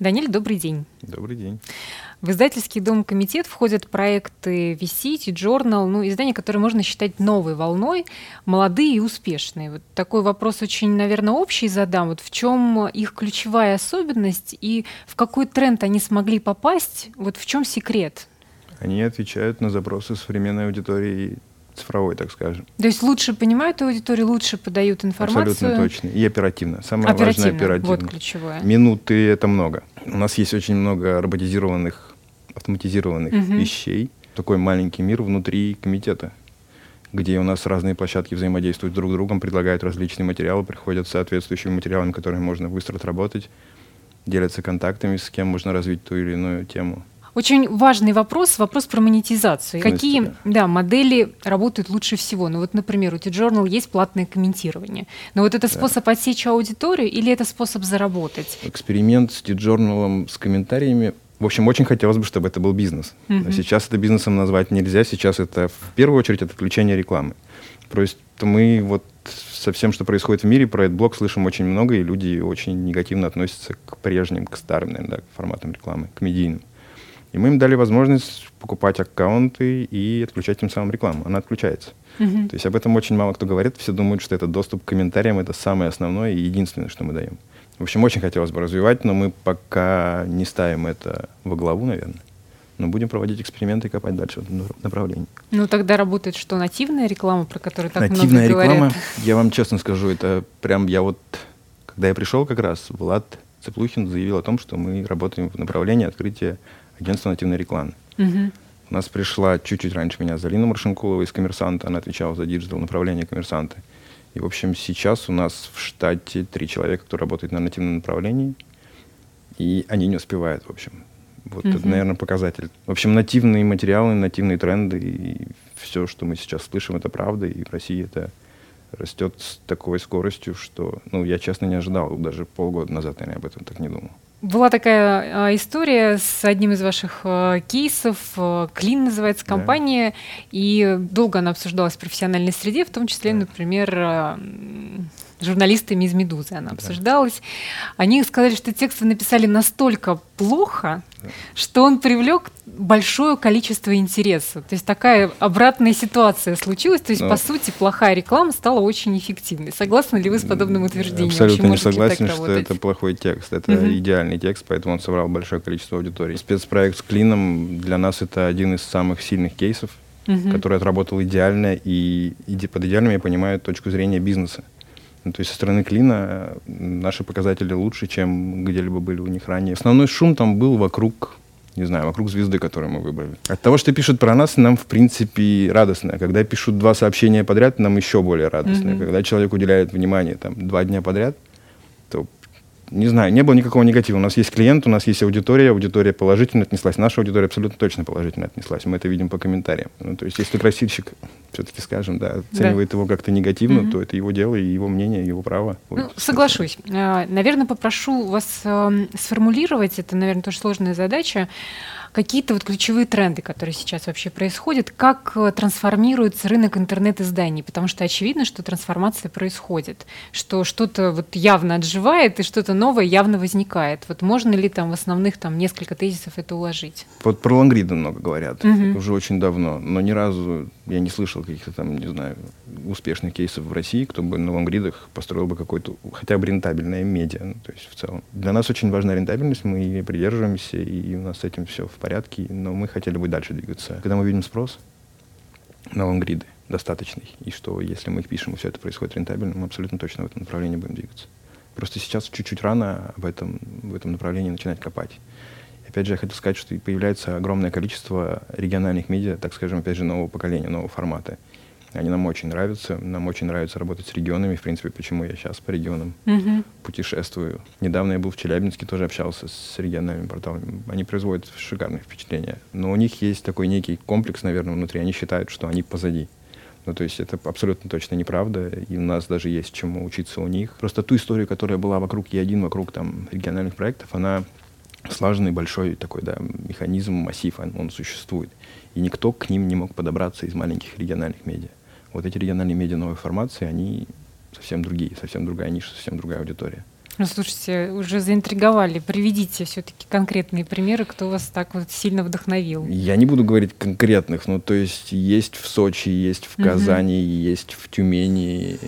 Даниэль, добрый день. Добрый день. В издательский дом «Комитет» входят проекты «Висить» «Journal», ну, издания, которые можно считать новой волной, молодые и успешные. Вот такой вопрос очень, наверное, общий задам. Вот в чем их ключевая особенность и в какой тренд они смогли попасть? Вот в чем секрет? Они отвечают на запросы современной аудитории цифровой, так скажем. То есть лучше понимают аудиторию, лучше подают информацию? Абсолютно точно. И оперативно. Самое оперативно. важное оперативно. Вот ключевое. Минуты — это много. У нас есть очень много роботизированных, автоматизированных Мгм. вещей. Такой маленький мир внутри комитета, где у нас разные площадки взаимодействуют друг с другом, предлагают различные материалы, приходят с соответствующими материалами, которые можно быстро отработать, делятся контактами, с кем можно развить ту или иную тему. Очень важный вопрос, вопрос про монетизацию. Какие да? да, модели работают лучше всего? Ну вот, например, у T-Journal есть платное комментирование. Но вот это способ отсечь аудиторию или это способ заработать? Эксперимент с T-журналом с комментариями. В общем, очень хотелось бы, чтобы это был бизнес. Мгм. Но сейчас это бизнесом назвать нельзя. Сейчас это в первую очередь это включение рекламы. Просто мы вот со всем, что происходит в мире, про этот блог слышим очень много, и люди очень негативно относятся к прежним, к старым, наверное, да, форматам рекламы, к медийным. И мы им дали возможность покупать аккаунты и отключать тем самым рекламу. Она отключается. Мгм. То есть об этом очень мало кто говорит. Все думают, что это доступ к комментариям, это самое основное и единственное, что мы даем. В общем, очень хотелось бы развивать, но мы пока не ставим это во главу, наверное. Но будем проводить эксперименты и копать дальше в этом направлении. Ну тогда работает что, нативная реклама, про которую так Нативная много реклама, говорят? я вам честно скажу, это прям я вот, когда я пришел как раз, Влад Цыплухин заявил о том, что мы работаем в направлении открытия агентства нативной рекламы. Мгм. У нас пришла чуть-чуть раньше меня Залина Маршинкулова из «Коммерсанта». Она отвечала за digital направление «Коммерсанта». И, в общем, сейчас у нас в штате три человека, кто работает на нативном направлении. И они не успевают, в общем. Вот это, Мгм. наверное, показатель. В общем, нативные материалы, нативные тренды и все, что мы сейчас слышим, это правда. И в России это растет с такой скоростью, что, ну, я честно не ожидал. Даже полгода назад, наверное, об этом так не думал. Была такая а, история с одним из ваших а, кейсов. а, Клин называется Да. компания, и долго она обсуждалась в профессиональной среде, в том числе, Да. например, журналистами из «Медузы» она Да. обсуждалась. Они сказали, что текст вы написали настолько плохо, Да. что он привлек большое количество интереса. То есть такая обратная ситуация случилась. То есть, Ну. по сути, плохая реклама стала очень эффективной. Согласны ли вы с подобным утверждением? Абсолютно Вообще, не согласен, что работать? это плохой текст. Это Мгм. идеальный текст, поэтому он собрал большое количество аудитории. Спецпроект с Клином для нас это один из самых сильных кейсов, Мгм. который отработал идеально, и иде- под идеальным я понимаю точку зрения бизнеса. Ну, то есть со стороны Клина наши показатели лучше, чем где-либо были у них ранее. Основной шум там был вокруг, не знаю, вокруг звезды, которую мы выбрали. От того, что пишут про нас, нам, в принципе, радостно. Когда пишут два сообщения подряд, нам еще более радостно. Мгм. Когда человек уделяет внимание там, два дня подряд, не знаю, не было никакого негатива. У нас есть клиент, у нас есть аудитория, аудитория положительно отнеслась. Наша аудитория абсолютно точно положительно отнеслась. Мы это видим по комментариям. Ну, то есть, если красильщик, все-таки скажем, да, оценивает его как-то негативно, Мгм. то это его дело и его мнение, его право. Ну, Вот. соглашусь. А, Наверное, попрошу вас эм, сформулировать, это, наверное, тоже сложная задача, какие-то вот ключевые тренды, которые сейчас вообще происходят, как э, трансформируется рынок интернет-изданий, потому что очевидно, что трансформация происходит, что что-то вот явно отживает и что-то новое явно возникает. Вот можно ли там в основных там несколько тезисов это уложить? Вот про лонгриды много говорят Мгм. уже очень давно, но ни разу я не слышал каких-то там, не знаю, успешных кейсов в России, кто бы на лонгридах построил бы какой-то хотя бы рентабельное медиа, ну, то есть в целом. Для нас очень важна рентабельность, мы ее придерживаемся, и у нас с этим все в порядке, но мы хотели бы дальше двигаться. Когда мы видим спрос на лонгриды достаточный, и что если мы их пишем, и все это происходит рентабельно, мы абсолютно точно в этом направлении будем двигаться. Просто сейчас чуть-чуть рано в этом, в этом направлении начинать копать. Опять же, я хотел сказать, что появляется огромное количество региональных медиа, так скажем, опять же, нового поколения, нового формата. Они нам очень нравятся. Нам очень нравится работать с регионами. В принципе, почему я сейчас по регионам Мгм. путешествую. Недавно я был в Челябинске, тоже общался с региональными порталами. Они производят шикарные впечатления. Но у них есть такой некий комплекс, наверное, внутри. Они считают, что они позади. Ну, то есть это абсолютно точно неправда, и у нас даже есть чему учиться у них. Просто ту историю, которая была вокруг Е1, вокруг там региональных проектов, она слаженный большой такой, да, механизм, массив, он, он существует. И никто к ним не мог подобраться из маленьких региональных медиа. Вот эти региональные медиа новой формации, они совсем другие, совсем другая ниша, совсем другая аудитория. Ну, слушайте, уже заинтриговали. Приведите все-таки конкретные примеры, кто вас так вот сильно вдохновил. Я не буду говорить конкретных, но то есть есть в Сочи, есть в Казани, угу. есть в Тюмени,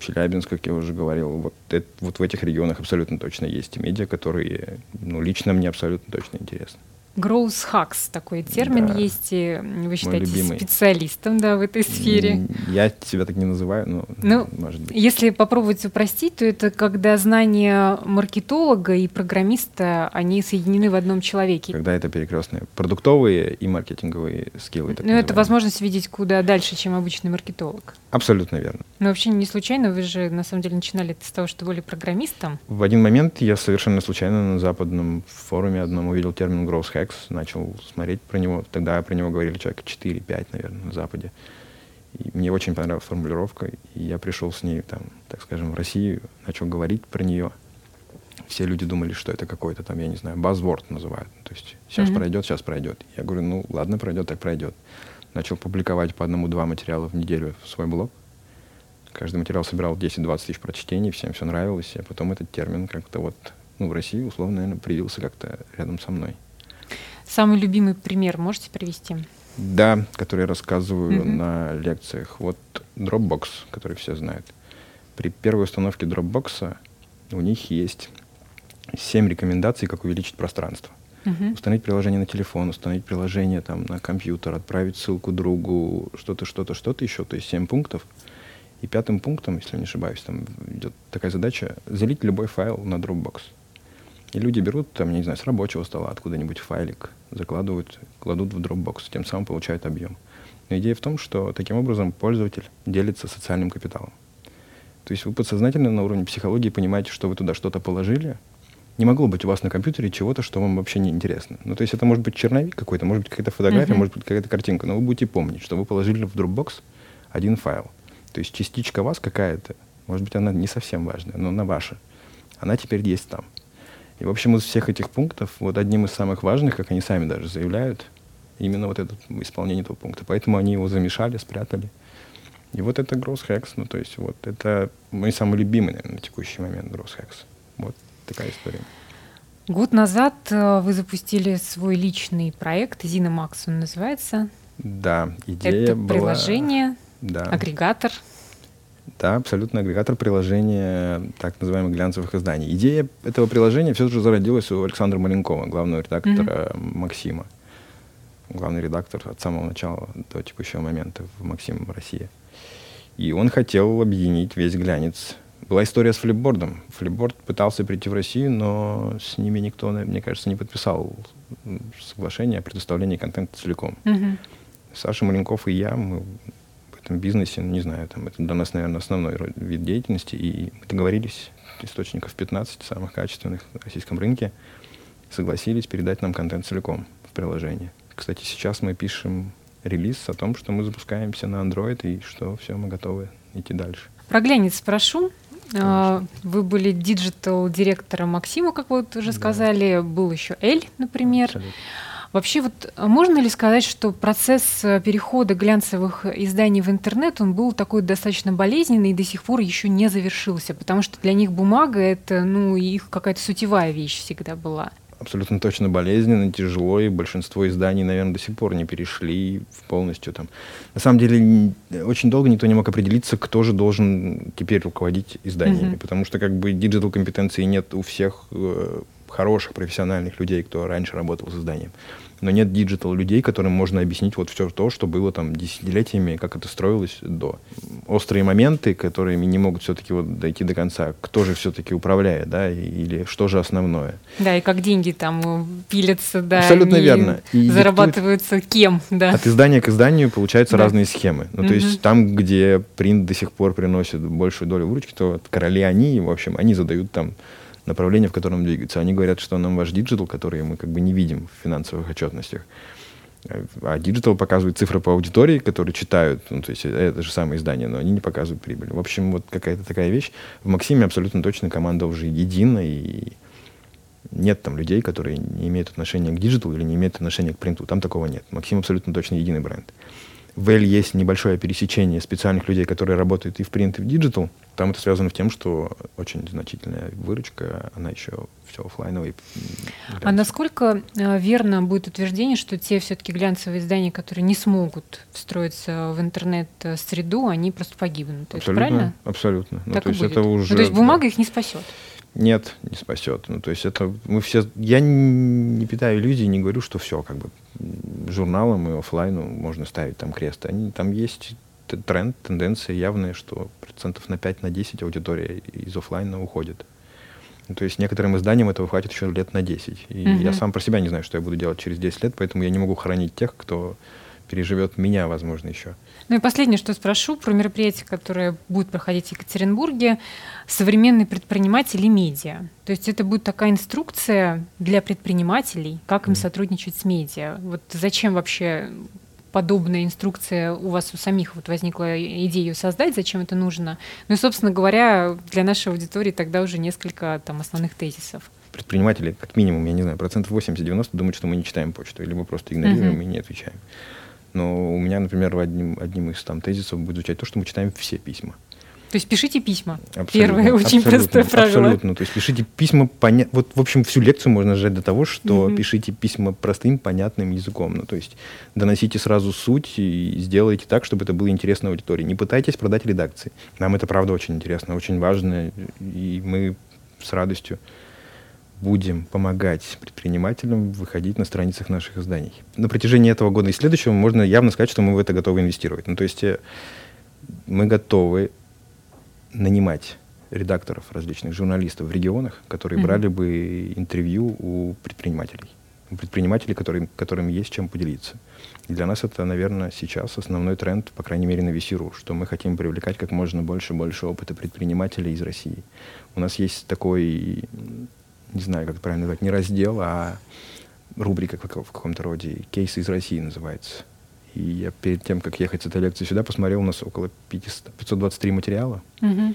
Челябинск, как я уже говорил. Вот, это, вот в этих регионах абсолютно точно есть медиа, которые ну, лично мне абсолютно точно интересны. Growth hacks такой термин да. есть, и вы считаетесь специалистом да, в этой сфере. Я себя так не называю, но ну, может быть. Если попробовать упростить, то это когда знания маркетолога и программиста, они соединены в одном человеке. Когда это перекрестные продуктовые и маркетинговые скиллы. Ну, это возможность видеть куда дальше, чем обычный маркетолог. Абсолютно верно. Но вообще не случайно, вы же на самом деле начинали с того, что были программистом. В один момент я совершенно случайно на западном форуме одном увидел термин growth hack X, начал смотреть про него. Тогда про него говорили человек 4-5, наверное, на Западе. И мне очень понравилась формулировка, и я пришел с ней, там, так скажем, в Россию, начал говорить про нее. Все люди думали, что это какой-то там, я не знаю, buzzword называют. То есть сейчас mm-hmm. пройдет, сейчас пройдет. Я говорю, ну ладно, пройдет, так пройдет. Начал публиковать по одному-два материала в неделю в свой блог. Каждый материал собирал 10-20 тысяч прочтений, всем все нравилось. А потом этот термин как-то вот, ну, в России, условно, наверное, привился как-то рядом со мной. Самый любимый пример можете привести? Да, который я рассказываю mm-hmm. на лекциях. Вот Dropbox, который все знают. При первой установке Dropbox у них есть семь рекомендаций, как увеличить пространство. Uh-huh. Установить приложение на телефон, установить приложение там, на компьютер, отправить ссылку другу, что-то, что-то, что-то еще. То есть семь пунктов. И пятым пунктом, если не ошибаюсь, там идет такая задача залить любой файл на Dropbox. И люди берут, там, не знаю, с рабочего стола откуда-нибудь файлик, закладывают, кладут в Dropbox, тем самым получают объем. Но идея в том, что таким образом пользователь делится социальным капиталом. То есть вы подсознательно на уровне психологии понимаете, что вы туда что-то положили. Не могло быть у вас на компьютере чего-то, что вам вообще не интересно. Ну, то есть это может быть черновик какой-то, может быть какая-то фотография, uh-huh. может быть какая-то картинка, но вы будете помнить, что вы положили в Dropbox один файл. То есть частичка вас какая-то, может быть, она не совсем важная, но она ваша. Она теперь есть там. И, в общем, из всех этих пунктов, вот одним из самых важных, как они сами даже заявляют, именно вот это исполнение этого пункта. Поэтому они его замешали, спрятали. И вот это Gross Hex, ну, то есть вот это мой самый любимый, наверное, на текущий момент Gross Hex. Вот такая история. Год назад э, вы запустили свой личный проект, Зина Макс он называется. Да, идея Это была... приложение, да. агрегатор. Да, абсолютно агрегатор приложения так называемых глянцевых изданий. Идея этого приложения все же зародилась у Александра Маленкова, главного редактора mm-hmm. Максима. Главный редактор от самого начала до текущего момента в Максим Россия. И он хотел объединить весь глянец. Была история с флипбордом. Флипборд пытался прийти в Россию, но с ними никто, мне кажется, не подписал соглашение о предоставлении контента целиком. Mm-hmm. Саша Маленков и я, мы этом бизнесе, ну, не знаю, там, это для нас, наверное, основной вид деятельности, и мы договорились, источников 15 самых качественных на российском рынке, согласились передать нам контент целиком в приложение. Кстати, сейчас мы пишем релиз о том, что мы запускаемся на Android и что все, мы готовы идти дальше. Про глянец спрошу. Конечно. Вы были digital-директором Максима, как вы вот уже сказали. Да. Был еще Elle, например. Абсолютно. Вообще вот а можно ли сказать, что процесс э, перехода глянцевых изданий в интернет, он был такой достаточно болезненный и до сих пор еще не завершился, потому что для них бумага это, ну, их какая-то сутевая вещь всегда была абсолютно точно болезненно, тяжело, и большинство изданий, наверное, до сих пор не перешли полностью там. На самом деле, очень долго никто не мог определиться, кто же должен теперь руководить изданиями, mm-hmm. потому что как бы digital компетенции нет у всех э, хороших профессиональных людей, кто раньше работал с изданием. Но нет digital людей, которым можно объяснить вот все то, что было там десятилетиями, как это строилось до. Острые моменты, которые не могут все-таки вот дойти до конца. Кто же все-таки управляет, да, или что же основное. Да, и как деньги там пилятся, да. Абсолютно верно. И зарабатываются кем, да. От издания к изданию получаются да. разные схемы. Ну, угу. то есть там, где принт до сих пор приносит большую долю выручки, то короли они, в общем, они задают там направление, в котором двигаются. Они говорят, что нам ваш digital, который мы как бы не видим в финансовых отчетностях. А digital показывает цифры по аудитории, которые читают, ну, то есть это же самое издание, но они не показывают прибыль. В общем, вот какая-то такая вещь. В Максиме абсолютно точно команда уже едина, и нет там людей, которые не имеют отношения к диджиталу или не имеют отношения к принту. Там такого нет. Максим абсолютно точно единый бренд. В Elle есть небольшое пересечение специальных людей, которые работают и в print, и в digital. Там это связано с тем, что очень значительная выручка, она еще все офлайновая. А насколько э, верно будет утверждение, что те все-таки глянцевые издания, которые не смогут встроиться в интернет-среду, они просто погибнут? Абсолютно, это правильно? Абсолютно. Ну, так то есть будет. это уже. Ну, то есть бумага да. их не спасет. Нет, не спасет. Ну, то есть это мы все. Я не питаю иллюзий, не говорю, что все, как бы журналам и офлайну можно ставить там крест. Они, там есть тренд, тенденция явная, что процентов на 5 на 10 аудитория из офлайна уходит. Ну, то есть некоторым изданиям этого хватит еще лет на 10. И угу. я сам про себя не знаю, что я буду делать через 10 лет, поэтому я не могу хранить тех, кто переживет меня, возможно, еще. Ну и последнее, что спрошу про мероприятие, которое будет проходить в Екатеринбурге, современный предприниматель и медиа. То есть это будет такая инструкция для предпринимателей, как им сотрудничать с медиа. Вот зачем вообще подобная инструкция у вас у самих вот возникла идея ее создать, зачем это нужно? Ну и, собственно говоря, для нашей аудитории тогда уже несколько там основных тезисов предприниматели, как минимум, я не знаю, процентов 80-90 думают, что мы не читаем почту, или мы просто игнорируем uh-huh. и не отвечаем. Но у меня, например, одним, одним из там тезисов будет звучать то, что мы читаем все письма. То есть пишите письма. Абсолютно, Первое очень простое правило. Абсолютно. То есть пишите письма понятно. Вот, в общем, всю лекцию можно сжать до того, что mm-hmm. пишите письма простым, понятным языком. Ну, то есть доносите сразу суть и сделайте так, чтобы это было интересно аудитории. Не пытайтесь продать редакции. Нам это, правда, очень интересно, очень важно. И мы с радостью будем помогать предпринимателям выходить на страницах наших изданий. На протяжении этого года и следующего можно явно сказать, что мы в это готовы инвестировать. Ну, то есть э, мы готовы нанимать редакторов различных журналистов в регионах, которые mm-hmm. брали бы интервью у предпринимателей. У предпринимателей, которым, которым есть чем поделиться. И для нас это, наверное, сейчас основной тренд, по крайней мере, на VC.ru, что мы хотим привлекать как можно больше больше опыта предпринимателей из России. У нас есть такой не знаю, как это правильно назвать, не раздел, а рубрика в каком-то роде, кейсы из России называется. И я перед тем, как ехать с этой лекции сюда, посмотрел, у нас около 500, 523 материала. Угу.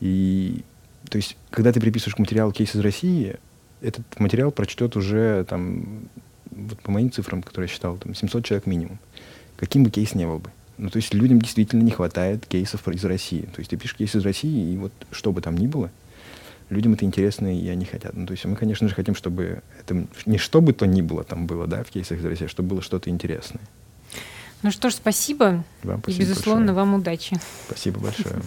И, то есть, когда ты приписываешь к материалу кейс из России, этот материал прочтет уже, там, вот по моим цифрам, которые я считал, там, 700 человек минимум. Каким бы кейс не был бы. Ну, то есть людям действительно не хватает кейсов из России. То есть ты пишешь кейс из России, и вот что бы там ни было, людям это интересно, и они хотят. Ну, то есть мы, конечно же, хотим, чтобы это не что бы то ни было там было, да, в кейсах из России, а чтобы было что-то интересное. Ну что ж, спасибо. Вам спасибо и, безусловно, большое. вам удачи. Спасибо большое.